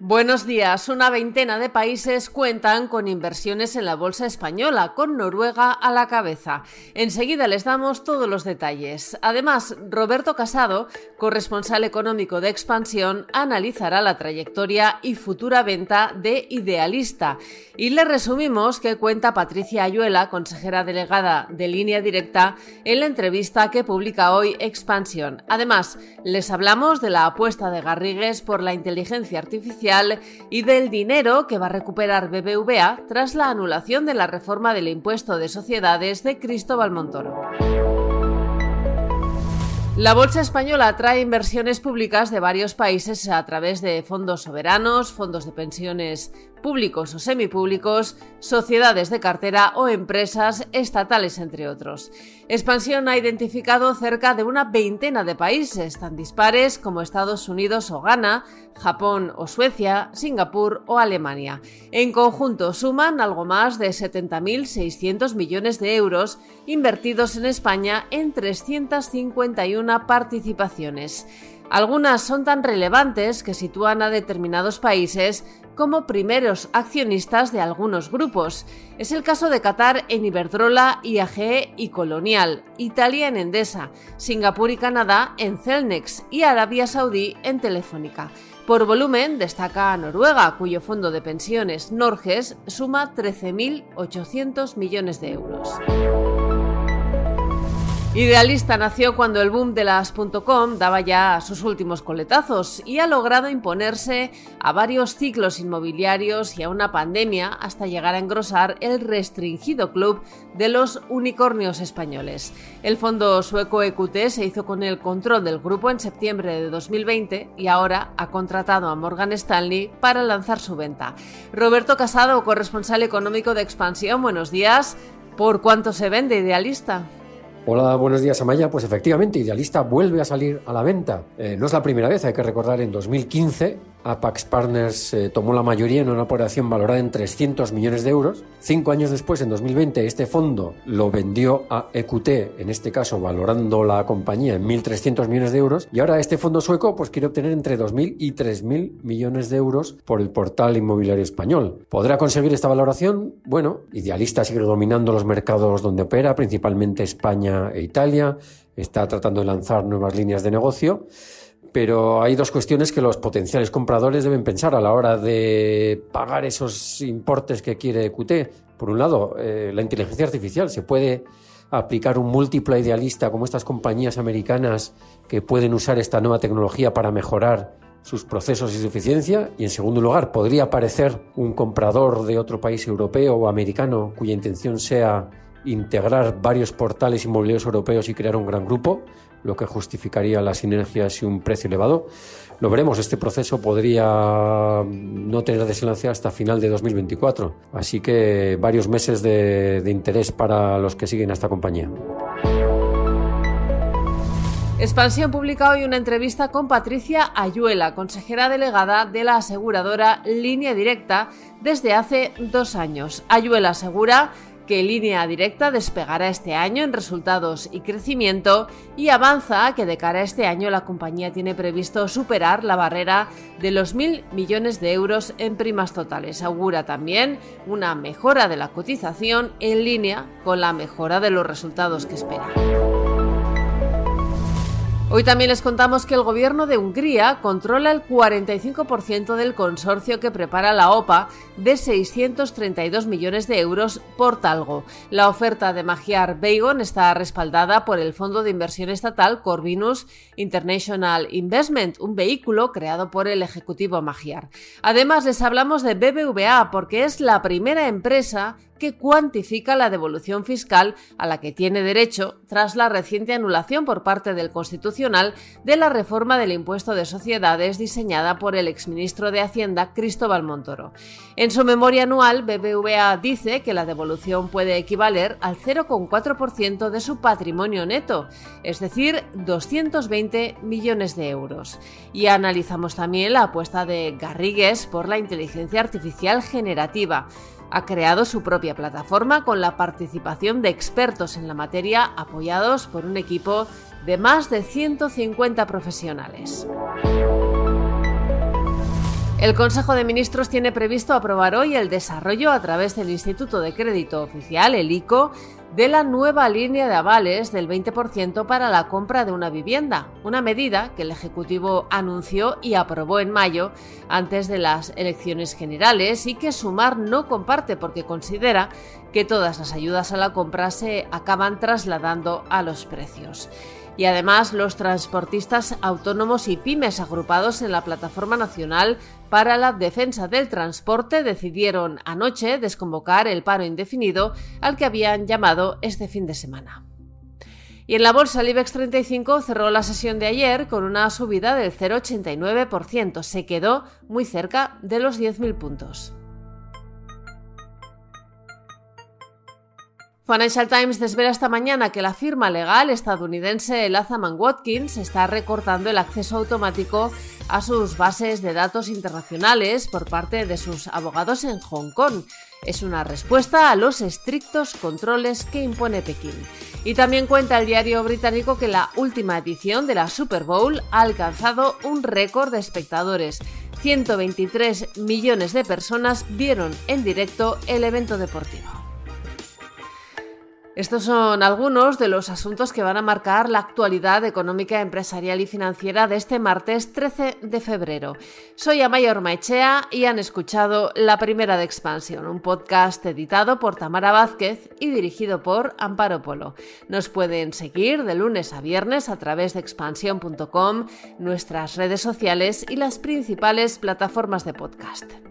Buenos días. Una veintena de países cuentan con inversiones en la bolsa española, con Noruega a la cabeza. Enseguida les damos todos los detalles. Además, Roberto Casado, corresponsal económico de Expansión, analizará la trayectoria y futura venta de Idealista. Y le resumimos que cuenta Patricia Ayuela, consejera delegada de Línea Directa, en la entrevista que publica hoy Expansión. Además, les hablamos de la apuesta de Garrigues por la inteligencia artificial y del dinero que va a recuperar BBVA tras la anulación de la reforma del impuesto de sociedades de Cristóbal Montoro. La Bolsa Española atrae inversiones públicas de varios países a través de fondos soberanos, fondos de pensiones públicos o semipúblicos, sociedades de cartera o empresas estatales, entre otros. Expansión ha identificado cerca de una veintena de países, tan dispares como Estados Unidos o Ghana, Japón o Suecia, Singapur o Alemania. En conjunto suman algo más de 70.600 millones de euros invertidos en España en 351 participaciones. Algunas son tan relevantes que sitúan a determinados países como primeros accionistas de algunos grupos. Es el caso de Qatar en Iberdrola, IAG y Colonial, Italia en Endesa, Singapur y Canadá en Celnex y Arabia Saudí en Telefónica. Por volumen destaca Noruega, cuyo fondo de pensiones Norges suma 13.800 millones de euros. Idealista nació cuando el boom de las .com daba ya sus últimos coletazos y ha logrado imponerse a varios ciclos inmobiliarios y a una pandemia hasta llegar a engrosar el restringido club de los unicornios españoles. El fondo sueco EQT se hizo con el control del grupo en septiembre de 2020 y ahora ha contratado a Morgan Stanley para lanzar su venta. Roberto Casado, corresponsal económico de Expansión, buenos días. ¿Por cuánto se vende Idealista? Hola, buenos días Amaya. Pues efectivamente, Idealista vuelve a salir a la venta. Eh, no es la primera vez, hay que recordar, en 2015 Apax Partners eh, tomó la mayoría en una operación valorada en 300 millones de euros. Cinco años después, en 2020, este fondo lo vendió a EQT, en este caso valorando la compañía en 1.300 millones de euros. Y ahora este fondo sueco pues, quiere obtener entre 2.000 y 3.000 millones de euros por el portal inmobiliario español. ¿Podrá conseguir esta valoración? Bueno, Idealista sigue dominando los mercados donde opera, principalmente España e Italia. Está tratando de lanzar nuevas líneas de negocio. Pero hay dos cuestiones que los potenciales compradores deben pensar a la hora de pagar esos importes que quiere QT. Por un lado, eh, la inteligencia artificial. Se puede aplicar un múltiplo idealista como estas compañías americanas que pueden usar esta nueva tecnología para mejorar sus procesos y su eficiencia. Y en segundo lugar, podría aparecer un comprador de otro país europeo o americano cuya intención sea integrar varios portales inmobiliarios europeos y crear un gran grupo lo que justificaría las sinergias y un precio elevado. Lo veremos, este proceso podría no tener desenlace hasta final de 2024, así que varios meses de, de interés para los que siguen a esta compañía. Expansión publica hoy una entrevista con Patricia Ayuela, consejera delegada de la aseguradora Línea Directa desde hace dos años. Ayuela asegura que Línea Directa despegará este año en resultados y crecimiento y avanza que de cara a este año la compañía tiene previsto superar la barrera de los mil millones de euros en primas totales. Augura también una mejora de la cotización en línea con la mejora de los resultados que espera. Hoy también les contamos que el gobierno de Hungría controla el 45% del consorcio que prepara la OPA de 632 millones de euros por Talgo. La oferta de Magyar Beigon está respaldada por el fondo de inversión estatal Corvinus International Investment, un vehículo creado por el ejecutivo Magyar. Además, les hablamos de BBVA porque es la primera empresa que cuantifica la devolución fiscal a la que tiene derecho tras la reciente anulación por parte del Constitucional de la reforma del impuesto de sociedades diseñada por el exministro de Hacienda Cristóbal Montoro. En su memoria anual, BBVA dice que la devolución puede equivaler al 0,4% de su patrimonio neto, es decir, 220 millones de euros. Y analizamos también la apuesta de Garrigues por la inteligencia artificial generativa ha creado su propia plataforma con la participación de expertos en la materia apoyados por un equipo de más de 150 profesionales. El Consejo de Ministros tiene previsto aprobar hoy el desarrollo a través del Instituto de Crédito Oficial, el ICO, de la nueva línea de avales del 20% para la compra de una vivienda, una medida que el Ejecutivo anunció y aprobó en mayo antes de las elecciones generales y que Sumar no comparte porque considera que todas las ayudas a la compra se acaban trasladando a los precios. Y además los transportistas autónomos y pymes agrupados en la Plataforma Nacional para la Defensa del Transporte decidieron anoche desconvocar el paro indefinido al que habían llamado este fin de semana. Y en la bolsa, el IBEX 35 cerró la sesión de ayer con una subida del 0,89%. Se quedó muy cerca de los 10.000 puntos. Financial Times desvela esta mañana que la firma legal estadounidense Latham Watkins está recortando el acceso automático a sus bases de datos internacionales por parte de sus abogados en Hong Kong. Es una respuesta a los estrictos controles que impone Pekín. Y también cuenta el diario británico que la última edición de la Super Bowl ha alcanzado un récord de espectadores. 123 millones de personas vieron en directo el evento deportivo. Estos son algunos de los asuntos que van a marcar la actualidad económica, empresarial y financiera de este martes 13 de febrero. Soy Amayor Maichea y han escuchado La Primera de Expansión, un podcast editado por Tamara Vázquez y dirigido por Amparo Polo. Nos pueden seguir de lunes a viernes a través de expansión.com, nuestras redes sociales y las principales plataformas de podcast.